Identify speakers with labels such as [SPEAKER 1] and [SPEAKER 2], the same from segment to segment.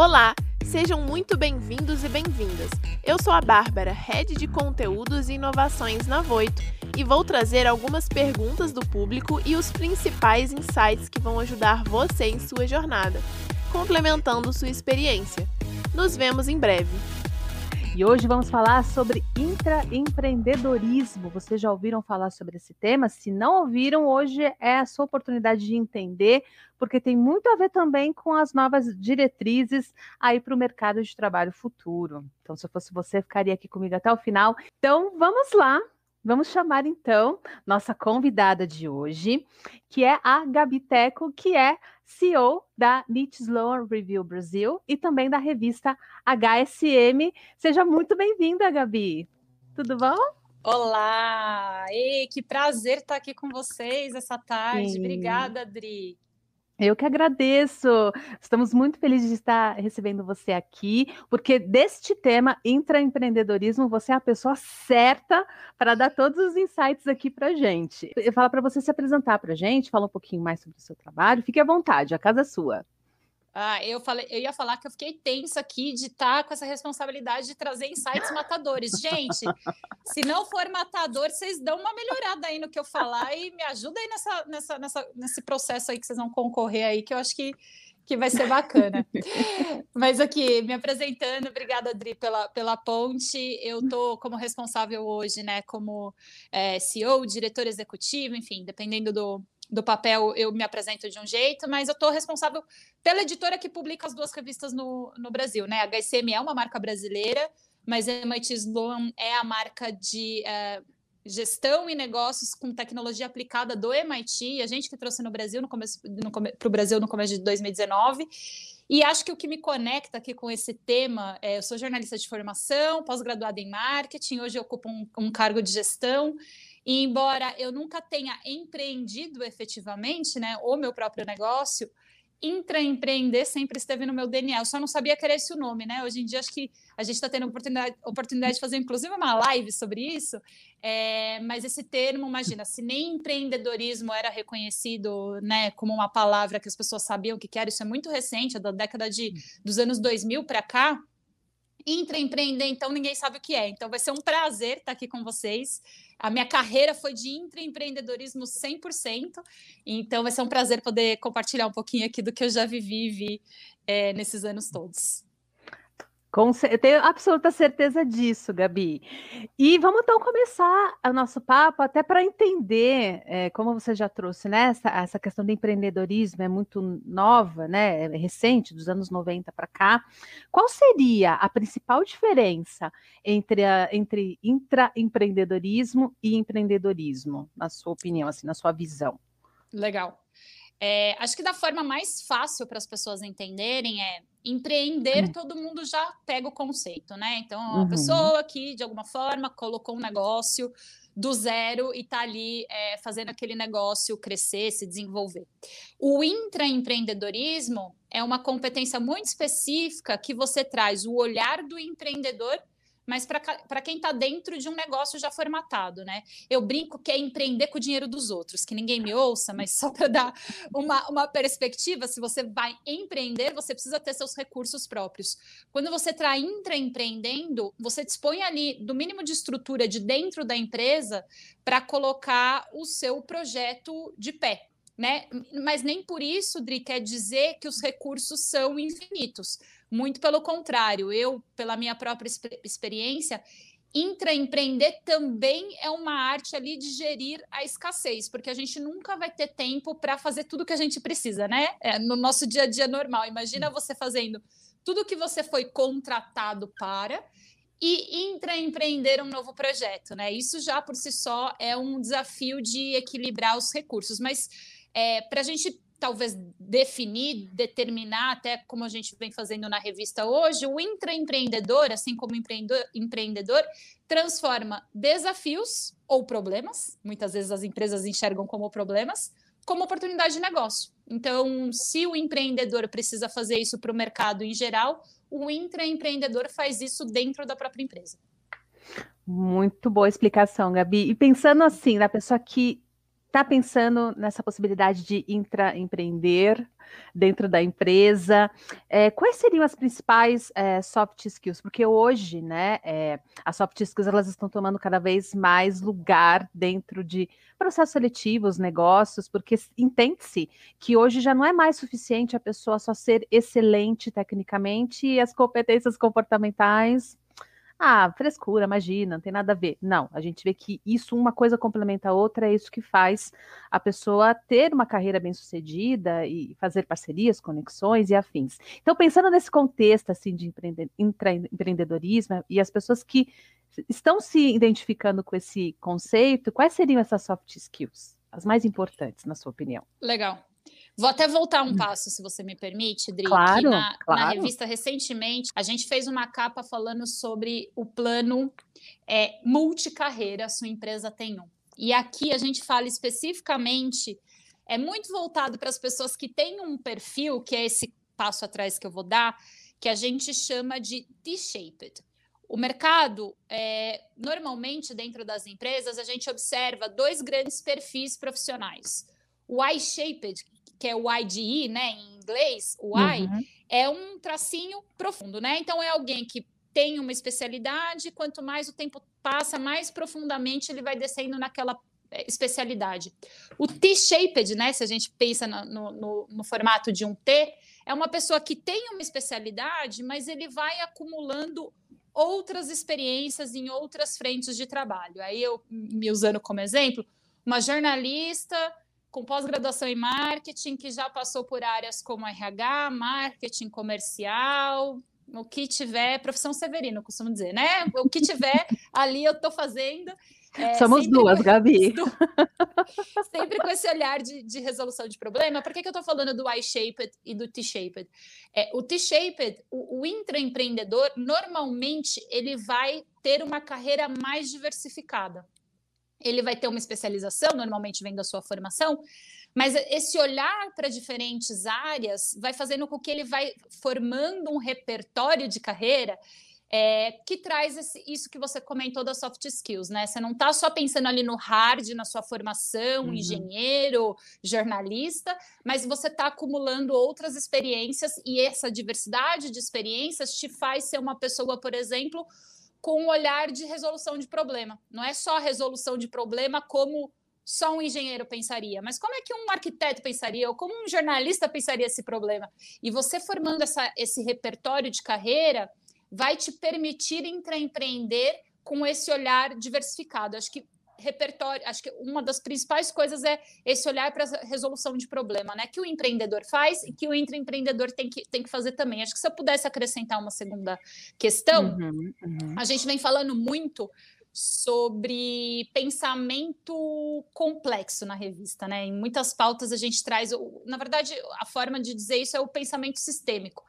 [SPEAKER 1] Olá, sejam muito bem-vindos e bem-vindas. Eu sou a Bárbara, Head de Conteúdos e Inovações na Voito, e vou trazer algumas perguntas do público e os principais insights que vão ajudar você em sua jornada complementando sua experiência. Nos vemos em breve.
[SPEAKER 2] E hoje vamos falar sobre intraempreendedorismo. Vocês já ouviram falar sobre esse tema? Se não ouviram, hoje é a sua oportunidade de entender, porque tem muito a ver também com as novas diretrizes aí para o mercado de trabalho futuro. Então, se eu fosse você, ficaria aqui comigo até o final. Então, vamos lá. Vamos chamar então nossa convidada de hoje, que é a Gabi Teco, que é CEO da Nietzsche Sloan Review Brasil e também da revista HSM. Seja muito bem-vinda, Gabi. Tudo bom?
[SPEAKER 3] Olá! Ei, que prazer estar aqui com vocês essa tarde. Sim. Obrigada, Adri.
[SPEAKER 2] Eu que agradeço. Estamos muito felizes de estar recebendo você aqui, porque deste tema, intraempreendedorismo, você é a pessoa certa para dar todos os insights aqui para gente. Eu falo para você se apresentar para gente, falar um pouquinho mais sobre o seu trabalho. Fique à vontade, a casa é sua.
[SPEAKER 3] Ah, eu, falei, eu ia falar que eu fiquei tensa aqui de estar tá com essa responsabilidade de trazer insights matadores. Gente, se não for matador, vocês dão uma melhorada aí no que eu falar e me ajuda aí nessa, nessa, nessa, nesse processo aí que vocês vão concorrer aí, que eu acho que, que vai ser bacana. Mas aqui, me apresentando, obrigada, Adri, pela, pela ponte. Eu estou como responsável hoje, né, como é, CEO, diretor executivo, enfim, dependendo do, do papel eu me apresento de um jeito, mas eu estou responsável pela editora que publica as duas revistas no, no Brasil, né? A HSM é uma marca brasileira, mas a MIT Sloan é a marca de uh, gestão e negócios com tecnologia aplicada do MIT, a gente que trouxe no Brasil no começo para o Brasil no começo de 2019. E acho que o que me conecta aqui com esse tema é: eu sou jornalista de formação, pós-graduada em marketing, hoje eu ocupo um, um cargo de gestão. E embora eu nunca tenha empreendido efetivamente, né, o meu próprio negócio, intraempreender sempre esteve no meu DNA. Eu só não sabia que era esse o nome, né? Hoje em dia acho que a gente está tendo oportunidade, oportunidade de fazer inclusive uma live sobre isso. É, mas esse termo, imagina, se nem empreendedorismo era reconhecido, né, como uma palavra que as pessoas sabiam o que era, isso é muito recente, é da década de dos anos 2000 para cá. Intraempreender, então ninguém sabe o que é. Então vai ser um prazer estar aqui com vocês. A minha carreira foi de intraempreendedorismo 100%, então vai ser um prazer poder compartilhar um pouquinho aqui do que eu já vivi vi é, nesses anos todos.
[SPEAKER 2] Eu tenho absoluta certeza disso, Gabi. E vamos então começar o nosso papo, até para entender, é, como você já trouxe, né? Essa, essa, questão do empreendedorismo é muito nova, né? É recente, dos anos 90 para cá. Qual seria a principal diferença entre, a, entre intraempreendedorismo e empreendedorismo, na sua opinião, assim, na sua visão?
[SPEAKER 3] Legal. É, acho que da forma mais fácil para as pessoas entenderem é empreender, hum. todo mundo já pega o conceito, né? Então, a uhum. pessoa que, de alguma forma, colocou um negócio do zero e está ali é, fazendo aquele negócio crescer, se desenvolver. O intraempreendedorismo é uma competência muito específica que você traz o olhar do empreendedor mas para quem está dentro de um negócio já formatado, né? Eu brinco que é empreender com o dinheiro dos outros, que ninguém me ouça, mas só para dar uma, uma perspectiva, se você vai empreender, você precisa ter seus recursos próprios. Quando você está intraempreendendo, você dispõe ali do mínimo de estrutura de dentro da empresa para colocar o seu projeto de pé. Né? Mas nem por isso, Dri, quer dizer que os recursos são infinitos. Muito pelo contrário, eu, pela minha própria experiência, intraempreender também é uma arte ali de gerir a escassez, porque a gente nunca vai ter tempo para fazer tudo que a gente precisa, né? É, no nosso dia a dia normal. Imagina você fazendo tudo que você foi contratado para e intraempreender um novo projeto, né? Isso já por si só é um desafio de equilibrar os recursos, mas é, para a gente talvez definir, determinar, até como a gente vem fazendo na revista hoje, o intraempreendedor, assim como empreendedor, empreendedor, transforma desafios ou problemas, muitas vezes as empresas enxergam como problemas, como oportunidade de negócio. Então, se o empreendedor precisa fazer isso para o mercado em geral, o intraempreendedor faz isso dentro da própria empresa.
[SPEAKER 2] Muito boa explicação, Gabi. E pensando assim, na pessoa que está pensando nessa possibilidade de intraempreender dentro da empresa, é, quais seriam as principais é, soft skills? Porque hoje, né, é, as soft skills elas estão tomando cada vez mais lugar dentro de processos seletivos, negócios, porque entende-se que hoje já não é mais suficiente a pessoa só ser excelente tecnicamente e as competências comportamentais ah, frescura, imagina, não tem nada a ver. Não, a gente vê que isso, uma coisa complementa a outra, é isso que faz a pessoa ter uma carreira bem-sucedida e fazer parcerias, conexões e afins. Então, pensando nesse contexto assim de empreende empreendedorismo e as pessoas que estão se identificando com esse conceito, quais seriam essas soft skills? As mais importantes, na sua opinião?
[SPEAKER 3] Legal. Vou até voltar um passo, se você me permite, Dri.
[SPEAKER 2] Claro,
[SPEAKER 3] na,
[SPEAKER 2] claro.
[SPEAKER 3] na, revista recentemente a gente fez uma capa falando sobre o plano é, multicarreira, sua empresa tem um. E aqui a gente fala especificamente, é muito voltado para as pessoas que têm um perfil, que é esse passo atrás que eu vou dar, que a gente chama de T-shaped. O mercado, é, normalmente dentro das empresas, a gente observa dois grandes perfis profissionais. O I-shaped, que é o IDE, né, em inglês, o I, uhum. é um tracinho profundo, né? Então é alguém que tem uma especialidade, quanto mais o tempo passa, mais profundamente ele vai descendo naquela eh, especialidade. O T-shaped, né, se a gente pensa no, no, no, formato de um T, é uma pessoa que tem uma especialidade, mas ele vai acumulando outras experiências em outras frentes de trabalho. Aí eu me usando como exemplo, uma jornalista com pós-graduação em marketing, que já passou por áreas como RH, marketing comercial, o que tiver, profissão Severino, costumo dizer, né? O que tiver ali eu estou fazendo.
[SPEAKER 2] É, Somos duas, com, Gabi.
[SPEAKER 3] sempre com esse olhar de, de resolução de problema. Por que, que eu estou falando do I-shaped e do T-shaped? É, o T-shaped, o, o intraempreendedor, normalmente ele vai ter uma carreira mais diversificada ele vai ter uma especialização, normalmente vem da sua formação, mas esse olhar para diferentes áreas vai fazendo com que ele vai formando um repertório de carreira é, que traz esse, isso que você comentou das soft skills, né? Você não está só pensando ali no hard, na sua formação, uhum. engenheiro, jornalista, mas você está acumulando outras experiências e essa diversidade de experiências te faz ser uma pessoa, por exemplo, com um olhar de resolução de problema. Não é só resolução de problema como só um engenheiro pensaria, mas como é que um arquiteto pensaria, ou como um jornalista pensaria esse problema? E você formando essa, esse repertório de carreira vai te permitir empreender com esse olhar diversificado. Acho que repertório, acho que uma das principais coisas é esse olhar para a resolução de problema, né? Que o empreendedor faz e que o intraempreendedor tem que, tem que fazer também. Acho que se eu pudesse acrescentar uma segunda questão, uhum, uhum. a gente vem falando muito sobre pensamento complexo na revista, né? Em muitas pautas a gente traz, na verdade, a forma de dizer isso é o pensamento sistêmico.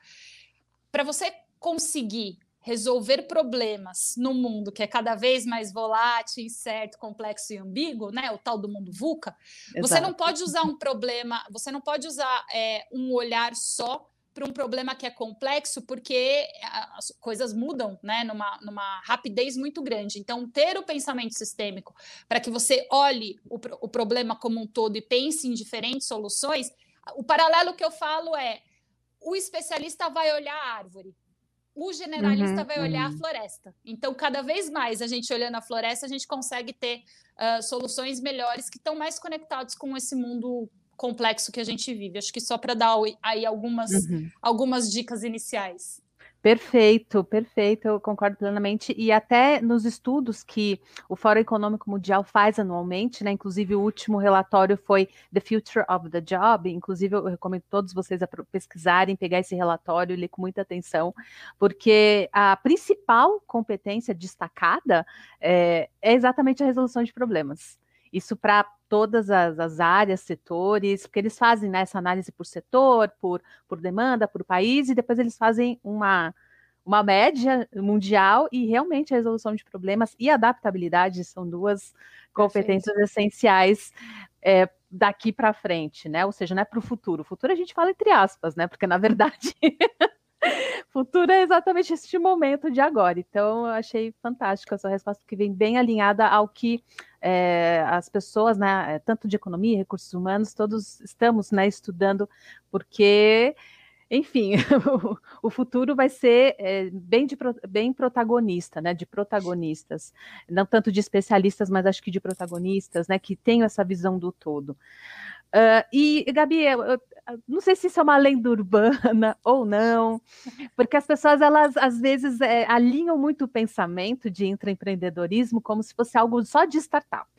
[SPEAKER 3] Para você conseguir resolver problemas no mundo que é cada vez mais volátil, incerto, complexo e ambíguo, né? O tal do mundo VUCA, Exato. você não pode usar um problema, você não pode usar é, um olhar só para um problema que é complexo, porque as coisas mudam né, numa, numa rapidez muito grande. Então, ter o pensamento sistêmico para que você olhe o, o problema como um todo e pense em diferentes soluções, o paralelo que eu falo é o especialista vai olhar a árvore, o generalista uhum, vai olhar uhum. a floresta. Então, cada vez mais a gente olhando a floresta, a gente consegue ter uh, soluções melhores que estão mais conectados com esse mundo complexo que a gente vive. Acho que só para dar aí algumas, uhum. algumas dicas iniciais.
[SPEAKER 2] Perfeito, perfeito, eu concordo plenamente. E até nos estudos que o Fórum Econômico Mundial faz anualmente, né? Inclusive, o último relatório foi The Future of the Job. Inclusive, eu recomendo todos vocês a pesquisarem, pegar esse relatório e ler com muita atenção, porque a principal competência destacada é, é exatamente a resolução de problemas. Isso para todas as, as, áreas, setores, porque eles fazem né, essa análise por setor, por, por demanda, por país, e depois eles fazem uma, uma média mundial e realmente a resolução de problemas e adaptabilidade são duas competências essenciais é, daqui para frente, né? Ou seja, não é para o futuro. O futuro a gente fala entre aspas, né? Porque na verdade futuro é exatamente este momento de agora. Então, eu achei fantástico essa resposta, que vem bem alinhada ao que é, as pessoas, né, tanto de economia, recursos humanos, todos estamos né, estudando, porque enfim, o futuro vai ser é, bem, de, bem protagonista, né? De protagonistas, não tanto de especialistas, mas acho que de protagonistas, né? Que tenham essa visão do todo. Uh, e, Gabi, eu, eu, não sei se isso é uma lenda urbana ou não, porque as pessoas, elas às vezes é, alinham muito o pensamento de intraempreendedorismo como se fosse algo só de startup.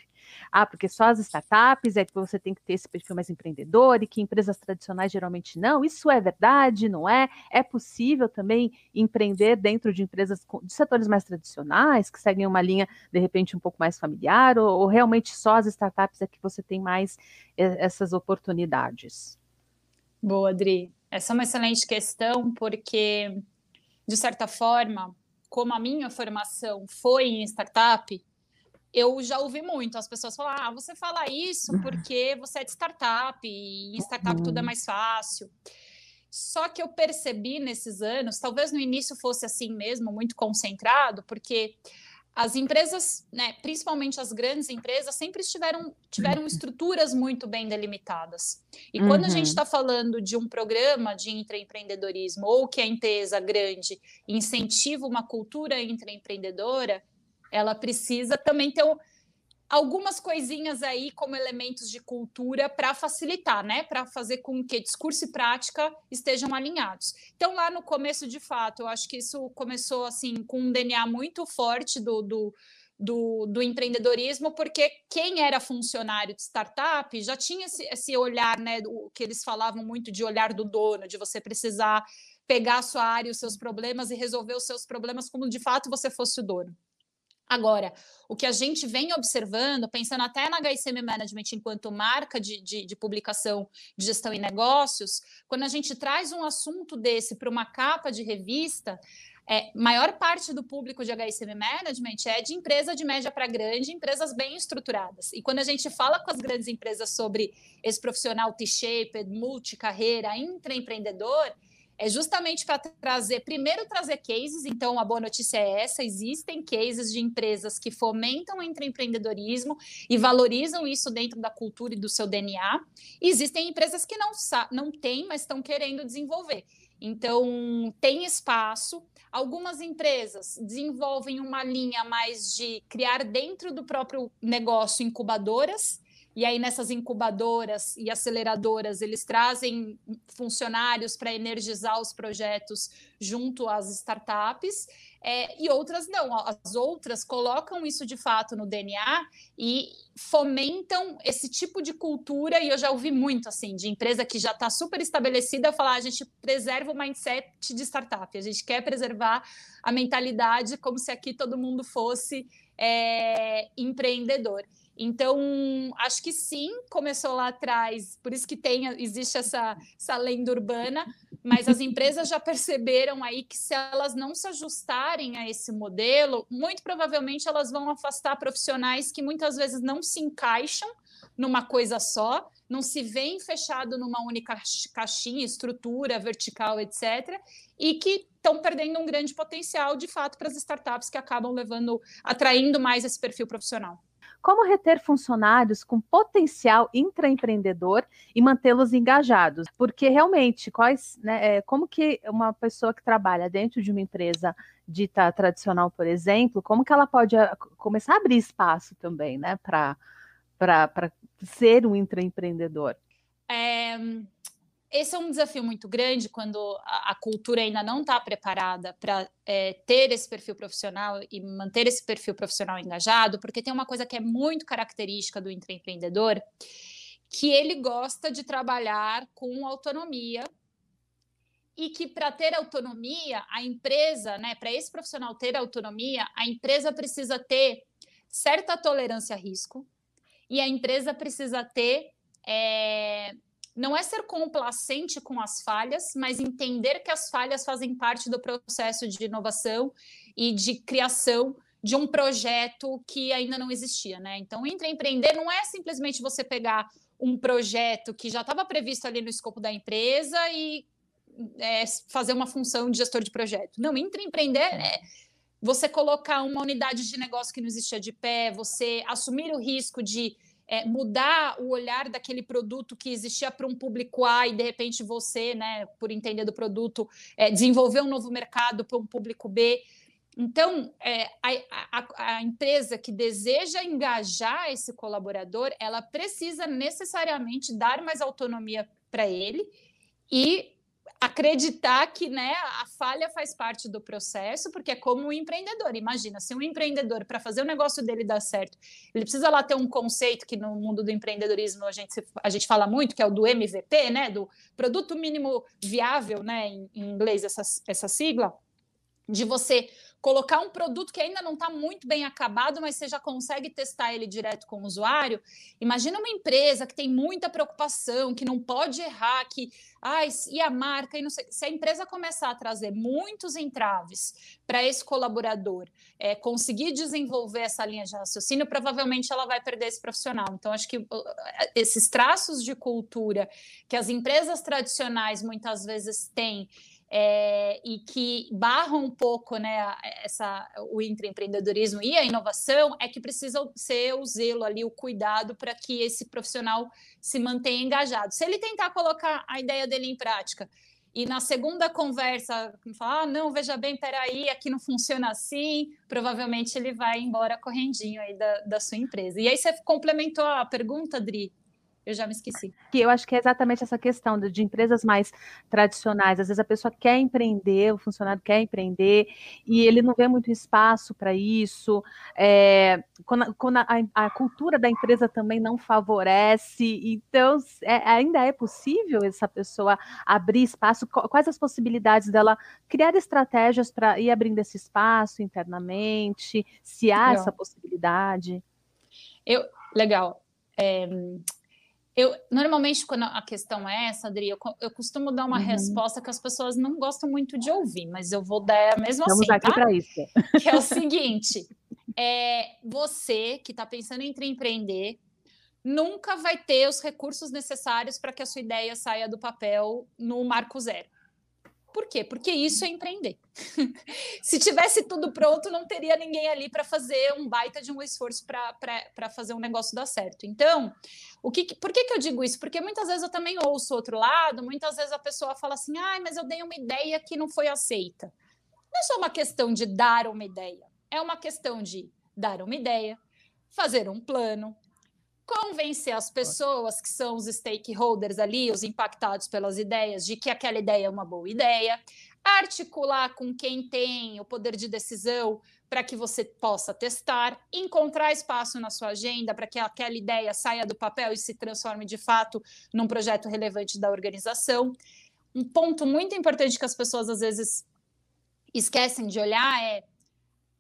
[SPEAKER 2] Ah, porque só as startups é que você tem que ter esse perfil mais empreendedor e que empresas tradicionais geralmente não. Isso é verdade, não é? É possível também empreender dentro de empresas de setores mais tradicionais, que seguem uma linha, de repente, um pouco mais familiar, ou, ou realmente só as startups é que você tem mais essas oportunidades?
[SPEAKER 3] Boa, Adri. Essa é uma excelente questão, porque, de certa forma, como a minha formação foi em startup, eu já ouvi muito as pessoas falar: ah, você fala isso uhum. porque você é de startup, e em startup tudo é uhum. mais fácil. Só que eu percebi nesses anos, talvez no início fosse assim mesmo, muito concentrado, porque as empresas, né, principalmente as grandes empresas, sempre tiveram, tiveram estruturas muito bem delimitadas. E uhum. quando a gente está uhum. falando de um programa de intraempreendedorismo, ou que a empresa grande incentiva uma cultura intraempreendedora, ela precisa também ter um, algumas coisinhas aí como elementos de cultura para facilitar, né? Para fazer com que discurso e prática estejam alinhados. Então, lá no começo, de fato, eu acho que isso começou assim com um DNA muito forte do, do do, do, empreendedorismo, porque quem era funcionário de startup já tinha esse, esse olhar, né, o que eles falavam muito de olhar do dono, de você precisar pegar a sua área, os seus problemas e resolver os seus problemas como de fato você fosse o dono. Agora, o que a gente vem observando, pensando até na HSM Management enquanto marca de, de, de, publicação de gestão e negócios, quando a gente traz um assunto desse para uma capa de revista, é, maior parte do público de HSM Management é de empresa de média para grande, empresas bem estruturadas. E quando a gente fala com as grandes empresas sobre esse profissional T-shaped, multicarreira, intraempreendedor, é justamente para trazer, primeiro trazer cases, então a boa notícia é essa, existem cases de empresas que fomentam o empreendedorismo e valorizam isso dentro da cultura e do seu DNA, existem empresas que não, não têm, mas estão querendo desenvolver. Então, tem espaço. Algumas empresas desenvolvem uma linha mais de criar dentro do próprio negócio incubadoras, e aí, nessas incubadoras e aceleradoras, eles trazem funcionários para energizar os projetos junto às startups. É, e outras não, as outras colocam isso de fato no DNA e fomentam esse tipo de cultura. E eu já ouvi muito assim, de empresa que já está super estabelecida falar: a gente preserva o mindset de startup, a gente quer preservar a mentalidade como se aqui todo mundo fosse é, empreendedor. Então, acho que sim, começou lá atrás, por isso que tem, existe essa, essa lenda urbana, mas as empresas já perceberam aí que se elas não se ajustarem a esse modelo, muito provavelmente elas vão afastar profissionais que muitas vezes não se encaixam numa coisa só, não se veem fechado numa única caixinha, estrutura vertical, etc., e que estão perdendo um grande potencial de fato para as startups que acabam levando, atraindo mais esse perfil profissional.
[SPEAKER 2] Como reter funcionários com potencial intraempreendedor e mantê-los engajados? Porque realmente, quais, né, é, como que uma pessoa que trabalha dentro de uma empresa dita tradicional, por exemplo, como que ela pode ah, começar a abrir espaço também, né, para ser um intraempreendedor?
[SPEAKER 3] É, esse é um desafio muito grande quando a, a cultura ainda não está preparada para é, ter esse perfil profissional e manter esse perfil profissional engajado, porque tem uma coisa que é muito característica do empreendedor, que ele gosta de trabalhar com autonomia e que para ter autonomia, a empresa, né, para esse profissional ter autonomia, a empresa precisa ter certa tolerância a risco, e a empresa precisa ter. É, não é ser complacente com as falhas, mas entender que as falhas fazem parte do processo de inovação e de criação de um projeto que ainda não existia, né? Então, empreender não é simplesmente você pegar um projeto que já estava previsto ali no escopo da empresa e é, fazer uma função de gestor de projeto. Não, empreender é você colocar uma unidade de negócio que não existia de pé, você assumir o risco de é, mudar o olhar daquele produto que existia para um público A e de repente você, né, por entender do produto, é, desenvolver um novo mercado para um público B. Então, é, a, a, a, empresa que deseja engajar esse colaborador, ela precisa necessariamente dar mais autonomia para ele e acreditar que né, a falha faz parte do processo, porque é como um empreendedor. Imagina, se um empreendedor, para fazer o negócio dele dar certo, ele precisa lá ter um conceito que no mundo do empreendedorismo a gente, a gente fala muito, que é o do MVP, né, do produto mínimo viável, né, em, em inglês, essa, essa sigla, de você colocar um produto que ainda não está muito bem acabado, mas você já consegue testar ele direto com o usuário. Imagina uma empresa que tem muita preocupação, que não pode errar, que ai, e a marca, e não sei. Se a empresa começar a trazer muitos entraves para esse colaborador é, conseguir desenvolver essa linha de raciocínio, provavelmente ela vai perder esse profissional. Então, acho que esses traços de cultura que as empresas tradicionais muitas vezes têm é, e que barram um pouco né, essa, o empreendedorismo e a inovação é que precisa ser o zelo ali, o cuidado para que esse profissional se mantenha engajado. Se ele tentar colocar a ideia dele em prática e na segunda conversa falar, ah, não, veja bem, peraí, aqui não funciona assim, provavelmente ele vai embora correndinho aí da, da sua empresa. E aí você complementou a pergunta, Dri, eu já me esqueci.
[SPEAKER 2] Que eu acho que é exatamente essa questão de, de, empresas mais tradicionais. Às vezes a pessoa quer empreender, o funcionário quer empreender, e ele não vê muito espaço para isso. É, quando, quando a, a, cultura da empresa também não favorece, então é, ainda é possível essa pessoa abrir espaço? Quais as possibilidades dela criar estratégias para ir abrindo esse espaço internamente? Se há legal. essa possibilidade?
[SPEAKER 3] Eu, legal. É, eu, normalmente, quando a questão é essa, Adri, eu, eu costumo dar uma uhum. resposta que as pessoas não gostam muito de ouvir, mas eu vou dar mesmo
[SPEAKER 2] Estamos
[SPEAKER 3] assim.
[SPEAKER 2] aqui tá? para isso.
[SPEAKER 3] Que é o seguinte: é, você que está pensando em empreender nunca vai ter os recursos necessários para que a sua ideia saia do papel no marco zero. Por quê? Porque isso é empreender. Se tivesse tudo pronto, não teria ninguém ali para fazer um baita de um esforço para fazer um negócio dar certo. Então, o que, por que, que eu digo isso? Porque muitas vezes eu também ouço outro lado, muitas vezes a pessoa fala assim: ah, mas eu dei uma ideia que não foi aceita. Não é só uma questão de dar uma ideia, é uma questão de dar uma ideia, fazer um plano, convencer as pessoas que são os stakeholders ali, os impactados pelas ideias, de que aquela ideia é uma boa ideia, articular com quem tem o poder de decisão para que você possa testar, encontrar espaço na sua agenda para que aquela ideia saia do papel e se transforme de fato num projeto relevante da organização. Um ponto muito importante que as pessoas às vezes esquecem de olhar é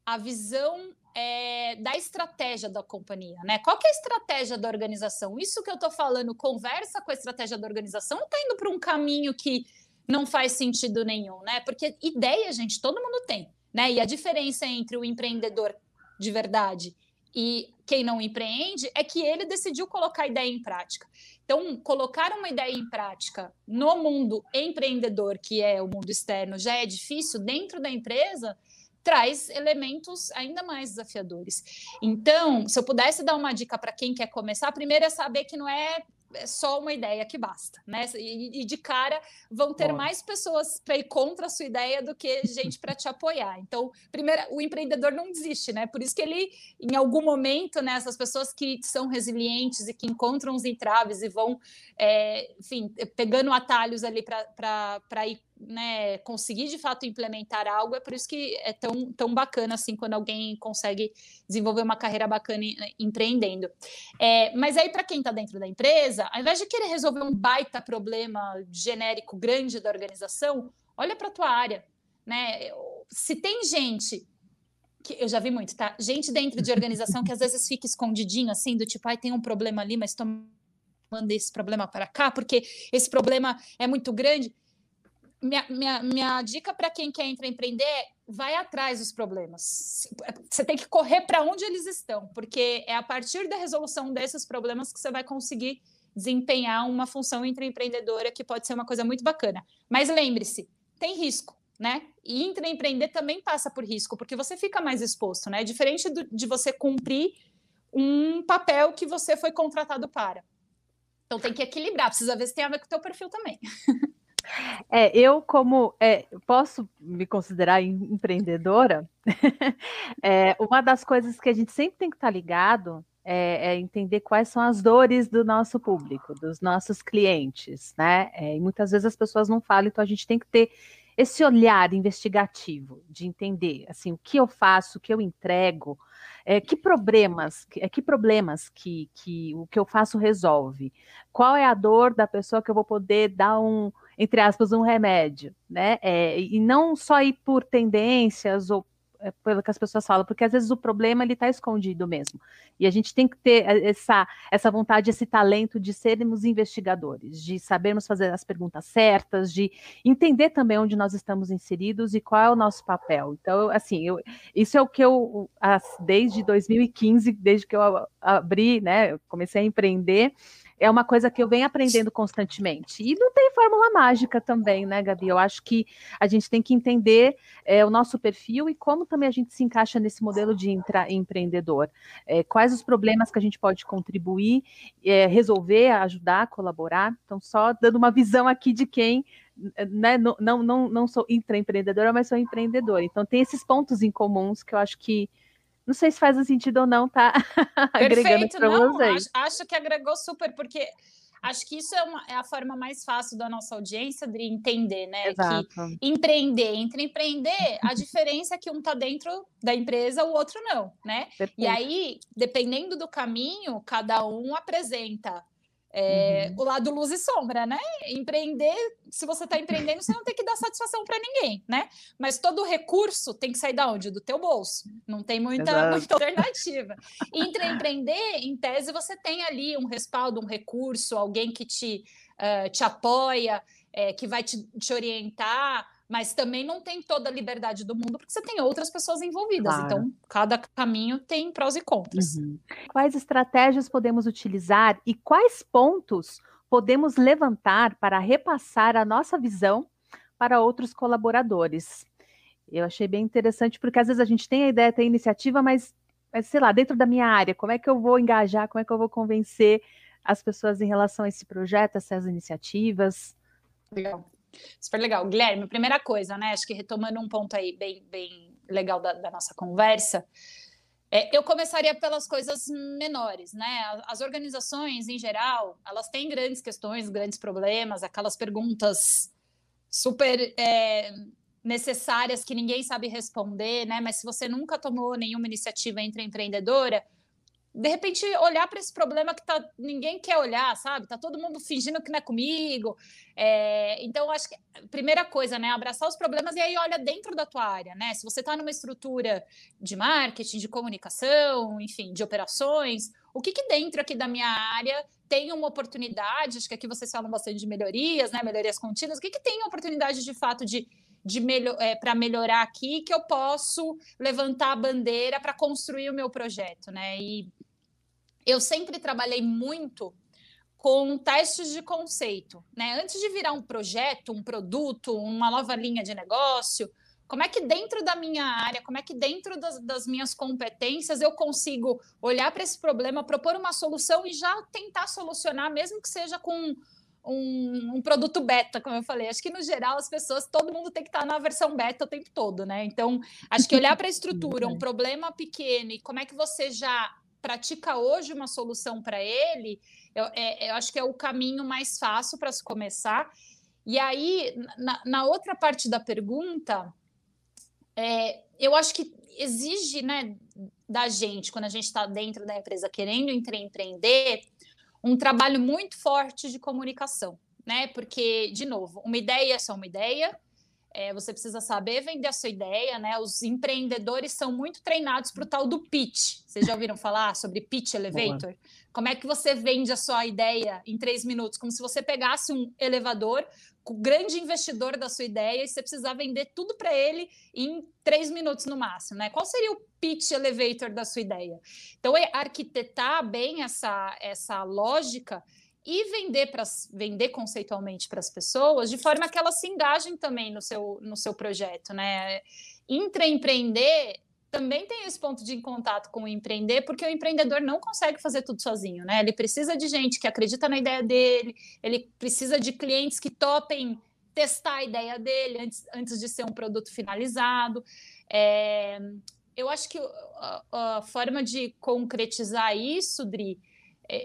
[SPEAKER 3] a visão é, da estratégia da companhia, né? Qual que é a estratégia da organização? Isso que eu estou falando, conversa com a estratégia da organização, está indo para um caminho que não faz sentido nenhum, né? Porque ideia, gente, todo mundo tem, né? E a diferença entre o empreendedor de verdade e quem não empreende é que ele decidiu colocar a ideia em prática. Então, colocar uma ideia em prática no mundo empreendedor, que é o mundo externo, já é difícil dentro da empresa traz elementos ainda mais desafiadores. Então, se eu pudesse dar uma dica para quem quer começar, a primeira é saber que não é é só uma ideia que basta, né? E, e de cara vão ter mais pessoas para ir contra a sua ideia do que gente para te apoiar. Então, primeiro, o empreendedor não desiste, né? Por isso que ele, em algum momento, né, essas pessoas que são resilientes e que encontram os entraves e vão, é, enfim, pegando atalhos ali para ir né, conseguir de fato implementar algo, é por isso que é tão, tão bacana assim quando alguém consegue desenvolver uma carreira bacana empreendendo. É, mas aí, para quem está dentro da empresa, ao invés de querer resolver um baita problema genérico grande da organização, olha para a tua área. Né? Se tem gente que eu já vi muito, tá? Gente dentro de organização que às vezes fica escondidinho, assim, do tipo, ai, tem um problema ali, mas estou mandando esse problema para cá, porque esse problema é muito grande. Minha, minha, minha dica para quem quer empreender é vai atrás dos problemas. Você tem que correr para onde eles estão, porque é a partir da resolução desses problemas que você vai conseguir desempenhar uma função intraempreendedora que pode ser uma coisa muito bacana. Mas lembre-se, tem risco, né? E intraempreender também passa por risco, porque você fica mais exposto, né? Diferente do, de você cumprir um papel que você foi contratado para. Então tem que equilibrar, precisa ver se tem a ver com o teu perfil também.
[SPEAKER 2] É, eu como é, posso me considerar empreendedora, é, uma das coisas que a gente sempre tem que estar ligado é, é, entender quais são as dores do nosso público, dos nossos clientes, né? É, e muitas vezes as pessoas não falam, então a gente tem que ter esse olhar investigativo de entender assim o que eu faço, o que eu entrego, é, que problemas, que, é, que problemas que, que o que eu faço resolve, qual é a dor da pessoa que eu vou poder dar um entre aspas um remédio, né? É, e não só ir por tendências ou é, pelo que as pessoas falam, porque às vezes o problema ele está escondido mesmo. E a gente tem que ter essa, essa vontade, esse talento de sermos investigadores, de sabermos fazer as perguntas certas, de entender também onde nós estamos inseridos e qual é o nosso papel. Então, assim, eu, isso é o que eu, desde 2015, desde que eu abri, né, eu comecei a empreender, é uma coisa que eu venho aprendendo constantemente. E não tem fórmula mágica também, né, Gabi? Eu acho que a gente tem que entender é, o nosso perfil e como também a gente se encaixa nesse modelo de empreendedor. É, quais os problemas que a gente pode contribuir, é, resolver, ajudar, colaborar. Então, só dando uma visão aqui de quem né, não, não, não, não sou intraempreendedora, mas sou empreendedora. Então, tem esses pontos em comuns que eu acho que não sei se faz sentido ou não, tá?
[SPEAKER 3] Agregando para vocês. Acho, acho que agregou super, porque acho que isso é, uma, é, a forma mais fácil da nossa audiência de entender, né?
[SPEAKER 2] Exato.
[SPEAKER 3] Que empreender, entre empreender, a diferença é que um está dentro da empresa, o outro não, né? Perfeito. E aí, dependendo do caminho, cada um apresenta é, uhum. O lado luz e sombra, né? Empreender, se você está empreendendo, você não tem que dar satisfação para ninguém, né? Mas todo recurso tem que sair da onde? Do teu bolso. Não tem muita, muita alternativa. Entre empreender, em tese, você tem ali um respaldo, um recurso, alguém que te, uh, te apoia, é, que vai te, te orientar mas também não tem toda a liberdade do mundo, porque você tem outras pessoas envolvidas. Claro. Então, cada caminho tem prós e contras.
[SPEAKER 2] Uhum. Quais estratégias podemos utilizar e quais pontos podemos levantar para repassar a nossa visão para outros colaboradores? Eu achei bem interessante, porque às vezes a gente tem a ideia, tem a iniciativa, mas, mas sei lá, dentro da minha área, como é que eu vou engajar, como é que eu vou convencer as pessoas em relação a esse projeto, essas iniciativas?
[SPEAKER 3] Legal. Super legal. Guilherme, primeira coisa, né? Acho que retomando um ponto aí bem, bem legal da, da nossa conversa, é, eu começaria pelas coisas menores, né? As organizações, em geral, elas têm grandes questões, grandes problemas, aquelas perguntas super é, necessárias que ninguém sabe responder, né? Mas se você nunca tomou nenhuma iniciativa entre empreendedora, de repente olhar para esse problema que tá, ninguém quer olhar, sabe? Tá todo mundo fingindo que não é comigo. É, então, acho que primeira coisa, né? Abraçar os problemas e aí olha dentro da tua área, né? Se você está numa estrutura de marketing, de comunicação, enfim, de operações, o que, que dentro aqui da minha área tem uma oportunidade? Acho que aqui vocês falam bastante de melhorias, né? Melhorias contínuas. O que, que tem oportunidade de fato de de melhor, é, para melhorar aqui que eu posso levantar a bandeira para construir o meu projeto, né? E eu sempre trabalhei muito com testes de conceito, né? Antes de virar um projeto, um produto, uma nova linha de negócio, como é que dentro da minha área, como é que dentro das, das minhas competências eu consigo olhar para esse problema, propor uma solução e já tentar solucionar, mesmo que seja com um, um, produto beta, como eu falei. Acho que no geral as pessoas, todo mundo tem que estar na versão beta o tempo todo, né? Então, acho que olhar para a estrutura, um problema pequeno e como é que você já pratica hoje uma solução para ele, eu, é, eu, acho que é o caminho mais fácil para se começar. E aí, na, na, outra parte da pergunta, é, eu acho que exige né, da gente, quando a gente está dentro da empresa querendo empreender, um trabalho muito forte de comunicação, né? Porque, de novo, uma ideia é só uma ideia, é, você precisa saber vender a sua ideia, né? Os empreendedores são muito treinados para o tal do pitch. Vocês já ouviram falar sobre pitch elevator? Boa. Como é que você vende a sua ideia em três minutos? Como se você pegasse um elevador, o grande investidor da sua ideia, e você precisar vender tudo para ele em três minutos no máximo, né? Qual seria o pitch elevator da sua ideia? Então, é arquitetar bem essa, essa lógica e vender para vender conceitualmente para as pessoas de forma que elas se engajem também no seu, no seu projeto, né? Intraempreender também tem esse ponto de contato com o empreender, porque o empreendedor não consegue fazer tudo sozinho, né? Ele precisa de gente que acredita na ideia dele, ele precisa de clientes que topem testar a ideia dele antes, antes de ser um produto finalizado. É, eu acho que a, a forma de concretizar isso, Dri,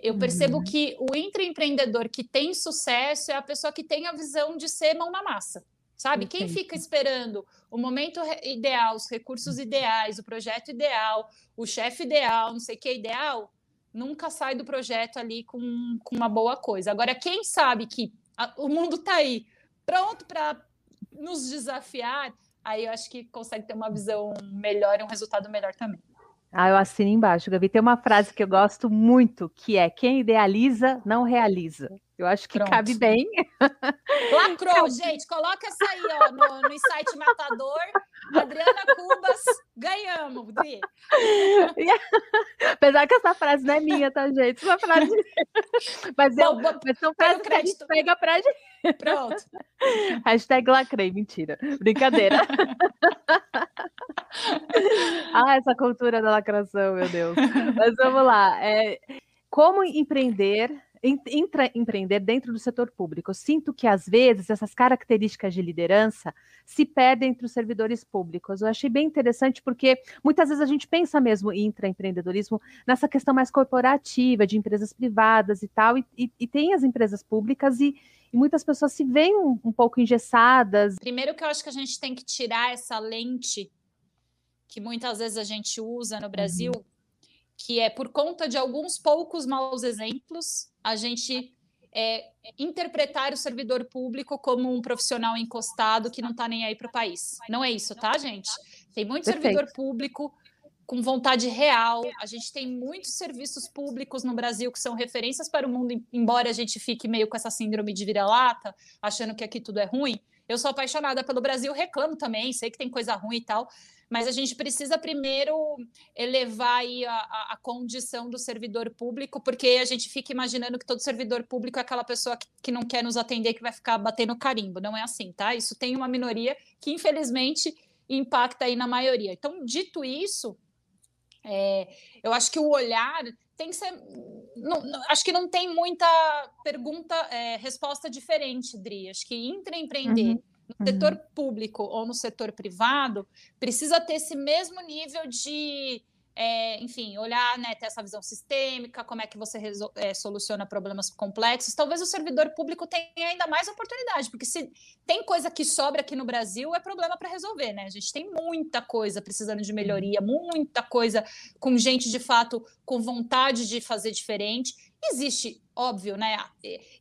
[SPEAKER 3] eu percebo uhum. que o intraempreendedor que tem sucesso é a pessoa que tem a visão de ser mão na massa. Sabe? Quem fica esperando o momento ideal, os recursos ideais, o projeto ideal, o chefe ideal, não sei o que é ideal, nunca sai do projeto ali com, com uma boa coisa. Agora, quem sabe que a, o mundo está aí, pronto para nos desafiar, aí eu acho que consegue ter uma visão melhor e um resultado melhor também.
[SPEAKER 2] Ah, eu assino embaixo, Gabi. Tem uma frase que eu gosto muito, que é quem idealiza não realiza. Eu acho que Pronto. cabe bem.
[SPEAKER 3] Lacrou, gente. Coloca essa aí ó, no, no Insight Matador. Adriana Cubas, ganhamos, Dri.
[SPEAKER 2] Apesar que essa frase não é minha, tá, gente? Essa frase... Mas, eu, bom, mas são frases que a gente pega pra gente.
[SPEAKER 3] Pronto.
[SPEAKER 2] Hashtag lacrei, mentira. Brincadeira. ah, essa cultura da lacração, meu Deus. Mas vamos lá. É, como empreender intra, empreender dentro do setor público. Eu sinto que, às vezes, essas características de liderança se perdem entre os servidores públicos. Eu achei bem interessante porque muitas vezes a gente pensa mesmo em intraempreendedorismo nessa questão mais corporativa, de empresas privadas e tal, e, e, e tem as empresas públicas e, e muitas pessoas se veem um, um, pouco engessadas.
[SPEAKER 3] Primeiro que eu acho que a gente tem que tirar essa lente que muitas vezes a gente usa no Brasil, uhum. Que é por conta de alguns poucos maus exemplos, a gente é, interpretar o servidor público como um profissional encostado que não está nem aí para o país. Não é isso, tá, gente? Tem muito Perfeito. servidor público com vontade real. A gente tem muitos serviços públicos no Brasil que são referências para o mundo, embora a gente fique meio com essa síndrome de vira-lata, achando que aqui tudo é ruim. Eu sou apaixonada pelo Brasil, reclamo também, sei que tem coisa ruim e tal, mas a gente precisa primeiro elevar aí a, a, a, condição do servidor público, porque a gente fica imaginando que todo servidor público é aquela pessoa que, que não quer nos atender, que vai ficar batendo carimbo. Não é assim, tá? Isso tem uma minoria que, infelizmente, impacta aí na maioria. Então, dito isso, é, eu acho que o olhar tem que ser. Não, não, acho que não tem muita pergunta, é, resposta diferente, Dri. Acho que intraempreender. Uhum no setor uhum. público ou no setor privado, precisa ter esse mesmo nível de, é, enfim, olhar, né, ter essa visão sistêmica, como é que você é, soluciona problemas complexos. Talvez o servidor público tenha ainda mais oportunidade, porque se tem coisa que sobra aqui no Brasil, é problema para resolver, né? A gente tem muita coisa precisando de melhoria, muita coisa com gente de fato com vontade de fazer diferente. Existe, óbvio, né?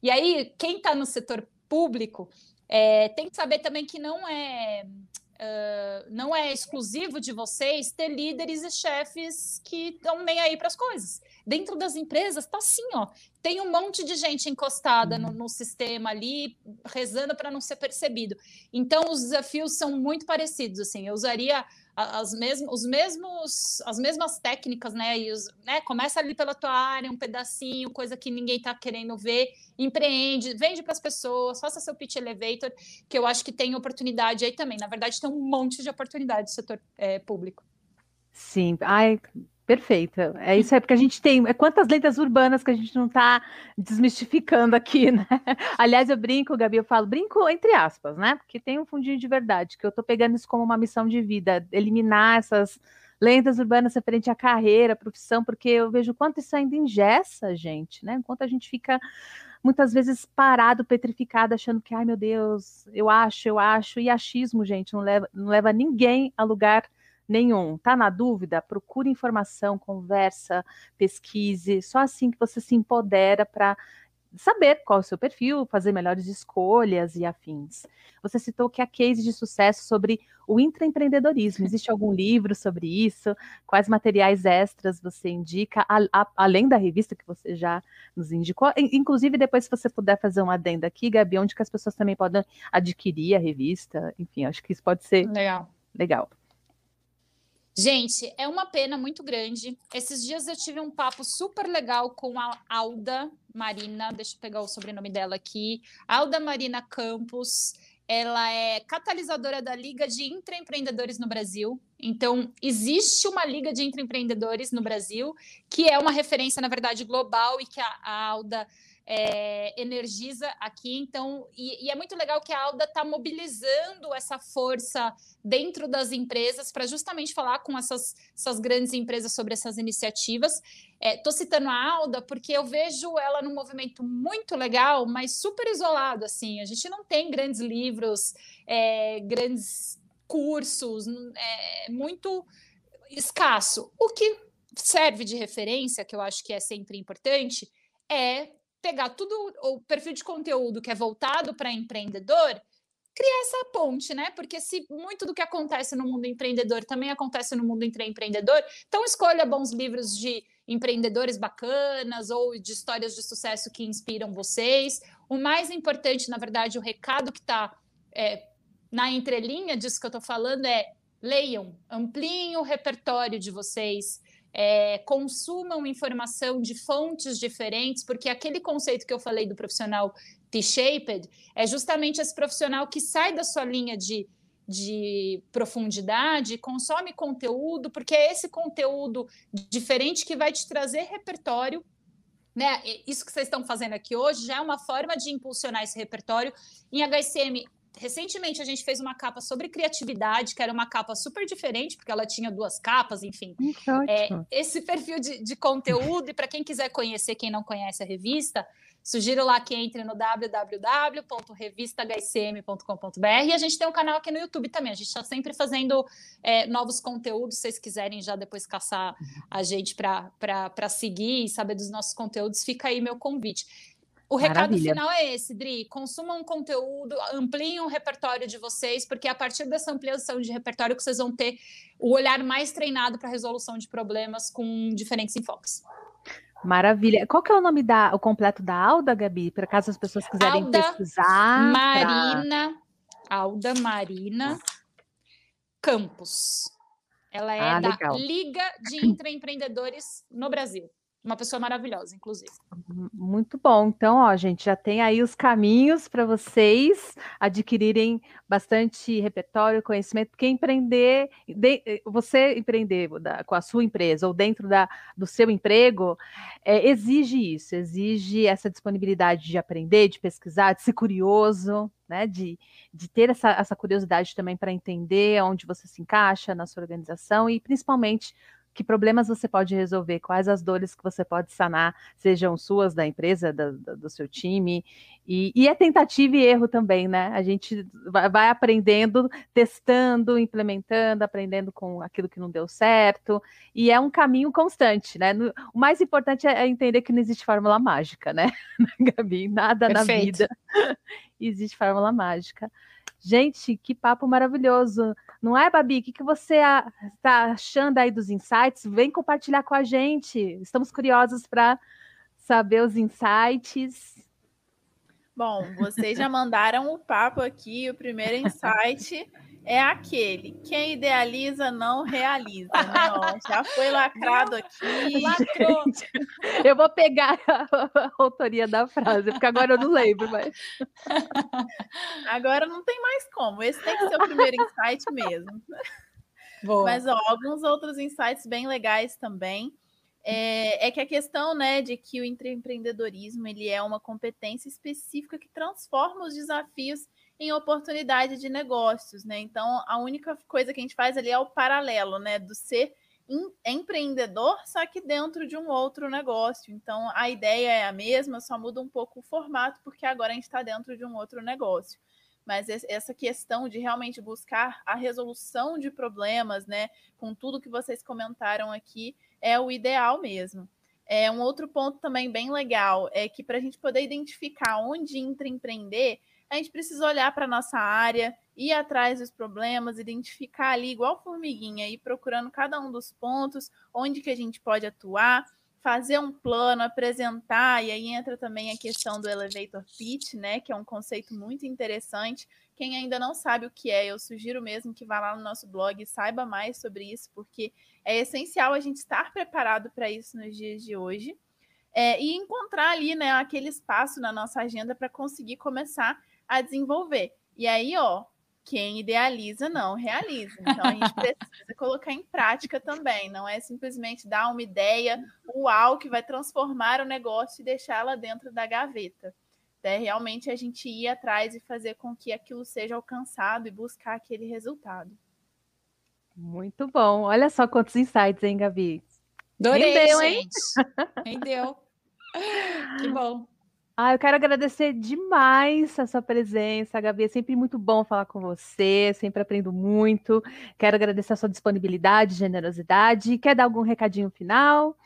[SPEAKER 3] E aí, quem está no setor público é, tem que saber também que não é, uh, não é exclusivo de vocês ter líderes e chefes que estão nem aí para as coisas. Dentro das empresas está assim, ó. Tem um monte de gente encostada no, no sistema ali, rezando para não ser percebido. Então, os desafios são muito parecidos. Assim, eu usaria as mesmas, os mesmos, as mesmas técnicas, né? E os, né? Começa ali pela tua área, um pedacinho, coisa que ninguém está querendo ver, empreende, vende para as pessoas, faça seu pitch elevator, que eu acho que tem oportunidade aí também. Na verdade, tem um monte de oportunidade no setor é, público.
[SPEAKER 2] Sim, ai, Perfeita. É isso é porque a gente tem. É quantas lendas urbanas que a gente não está desmistificando aqui, né? Aliás, eu brinco, Gabi, eu falo, brinco entre aspas, né? Porque tem um fundinho de verdade, que eu estou pegando isso como uma missão de vida, eliminar essas lendas urbanas referente à carreira, profissão, porque eu vejo quanto isso ainda ingessa a gente, né? Enquanto a gente fica muitas vezes parado, petrificado, achando que, ai meu Deus, eu acho, eu acho, e achismo, gente, não leva, não leva ninguém a lugar. Tá na dúvida? Procure informação, conversa, pesquise. Só assim que você se empodera para saber qual é o seu perfil, fazer melhores escolhas e afins. Você citou que há case de sucesso sobre o intraempreendedorismo. Existe algum livro sobre isso? Quais materiais extras você indica, a, a, além da revista que você já nos indicou? Inclusive, depois, se você puder fazer uma adenda aqui, Gabi, onde que as pessoas também podem adquirir a revista? Enfim, acho que isso pode ser
[SPEAKER 3] legal.
[SPEAKER 2] legal.
[SPEAKER 3] Gente, é uma pena muito grande. Esses dias eu tive um papo super legal com a Alda Marina, deixa eu pegar o sobrenome dela aqui, Alda Marina Campos. Ela é catalisadora da Liga de Intraempreendedores no Brasil. Então, existe uma Liga de Intraempreendedores no Brasil, que é uma referência, na verdade, global e que a, Alda é, energiza aqui. Então, e, e, é muito legal que a Alda está mobilizando essa força dentro das empresas para justamente falar com essas, essas grandes empresas sobre essas iniciativas. Estou é, citando a Alda porque eu vejo ela num movimento muito legal, mas super isolado. Assim, a gente não tem grandes livros, é, grandes cursos, é muito escasso. O que serve de referência, que eu acho que é sempre importante, é pegar tudo o perfil de conteúdo que é voltado para empreendedor, criar essa ponte, né? Porque se muito do que acontece no mundo empreendedor também acontece no mundo empreendedor, então escolha bons livros de empreendedores bacanas ou de histórias de sucesso que inspiram vocês. O mais importante, na verdade, o recado que está é, na entrelinha disso que eu estou falando é leiam, ampliem o repertório de vocês, é, consumam informação de fontes diferentes, porque aquele conceito que eu falei do profissional T-shaped é justamente esse profissional que sai da sua linha de, de profundidade, consome conteúdo, porque é esse conteúdo diferente que vai te trazer repertório né? Isso que vocês estão fazendo aqui hoje já é uma forma de impulsionar esse repertório. Em HSM, recentemente a gente fez uma capa sobre criatividade, que era uma capa super diferente, porque ela tinha duas capas, enfim. É, esse perfil de, de conteúdo, e para quem quiser conhecer, quem não conhece a revista, sugiro lá que entre no www.revistahcm.com.br e a gente tem um canal aqui no YouTube também. A gente está sempre fazendo é, novos conteúdos. Se vocês quiserem já depois caçar a gente para seguir e saber dos nossos conteúdos, fica aí meu convite. O recado Maravilha. final é esse, Dri. Consumam conteúdo, ampliem o repertório de vocês, porque a partir dessa ampliação de repertório que vocês vão ter o olhar mais treinado para a resolução de problemas com diferentes enfoques.
[SPEAKER 2] Maravilha. Qual que é o nome da, o completo da Alda, Gabi? Para caso as pessoas quiserem Alda pesquisar.
[SPEAKER 3] Marina, pra... Alda Marina Campos. Ela é ah, da legal. Liga de Intraempreendedores no Brasil. Uma pessoa maravilhosa, inclusive.
[SPEAKER 2] Muito bom. Então, ó, gente, já tem aí os caminhos para vocês adquirirem bastante repertório, conhecimento, porque empreender, de, você empreender da, com a sua empresa ou dentro da, do seu emprego, é, exige isso, exige essa disponibilidade de aprender, de pesquisar, de ser curioso, né, de, de ter essa, essa curiosidade também para entender onde você se encaixa na sua organização e principalmente que problemas você pode resolver, quais as dores que você pode sanar, sejam suas, da empresa, da, da, do seu time, e, e, é tentativa e erro também, né? A gente vai, aprendendo, testando, implementando, aprendendo com aquilo que não deu certo, e é um caminho constante, né? No, o mais importante é, é entender que não existe fórmula mágica, né, Gabi? Nada Perfeito. na vida existe fórmula mágica. Gente, que papo maravilhoso. Não é, Babi? O que, que você está achando aí dos insights? Vem compartilhar com a gente. Estamos curiosos para saber os insights.
[SPEAKER 1] Bom, vocês já mandaram o papo aqui, o primeiro insight é aquele. Quem idealiza não realiza, né? Ó, já foi lacrado aqui. Lacrou.
[SPEAKER 2] Eu vou pegar a, a, autoria da frase, porque agora eu não lembro, mas.
[SPEAKER 1] Agora não tem mais como. Esse tem que ser o primeiro insight mesmo. Boa. Mas ó, alguns outros insights bem legais também. É, é, que a questão né, de que o empreendedorismo ele é uma competência específica que transforma os desafios em oportunidade de negócios, né? Então, a única coisa que a gente faz ali é o paralelo, né, do ser empreendedor, só que dentro de um outro negócio. Então, a ideia é a mesma, só muda um pouco o formato, porque agora a gente está dentro de um outro negócio. Mas essa questão de realmente buscar a resolução de problemas, né, com tudo que vocês comentaram aqui, é o ideal mesmo. É, um outro ponto também bem legal é que para a gente poder identificar onde empreender, a gente precisa olhar para a nossa área, ir atrás dos problemas, identificar ali, igual formiguinha, ir procurando cada um dos pontos, onde que a gente pode atuar, fazer um plano, apresentar, e aí entra também a questão do elevator pitch, né, que é um conceito muito interessante. Quem ainda não sabe o que é, eu sugiro mesmo que vá lá no nosso blog e saiba mais sobre isso, porque é essencial a gente estar preparado para isso nos dias de hoje. É, e encontrar ali, né, aquele espaço na nossa agenda para conseguir começar a desenvolver. E aí, ó, quem idealiza não realiza. Então a gente precisa colocar em prática também. Não é simplesmente dar uma ideia, uau, que vai transformar o negócio e deixá-la dentro da gaveta. É realmente a gente ir atrás e fazer com que aquilo seja alcançado e buscar aquele resultado.
[SPEAKER 2] Muito bom. Olha só quantos insights, hein, Gabi?
[SPEAKER 3] Adorei, Rendeu. Hein? Rendeu. Que bom.
[SPEAKER 2] Ah, eu quero agradecer demais a sua presença, Gabi. É sempre muito bom falar com você, sempre aprendo muito. Quero agradecer a sua disponibilidade, generosidade. Quer dar algum recadinho final?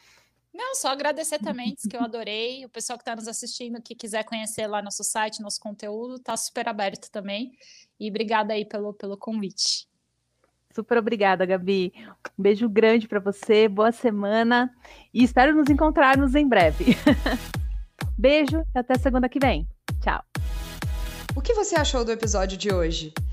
[SPEAKER 3] Não, só agradecer também, que eu adorei. O pessoal que está nos assistindo, que quiser conhecer lá nosso site, nosso conteúdo, está super aberto também. E obrigada aí pelo, pelo convite.
[SPEAKER 2] Super obrigada, Gabi. Um beijo grande para você, boa semana e espero nos encontrarmos em breve. Beijo e até segunda que vem. Tchau.
[SPEAKER 4] O que você achou do episódio de hoje?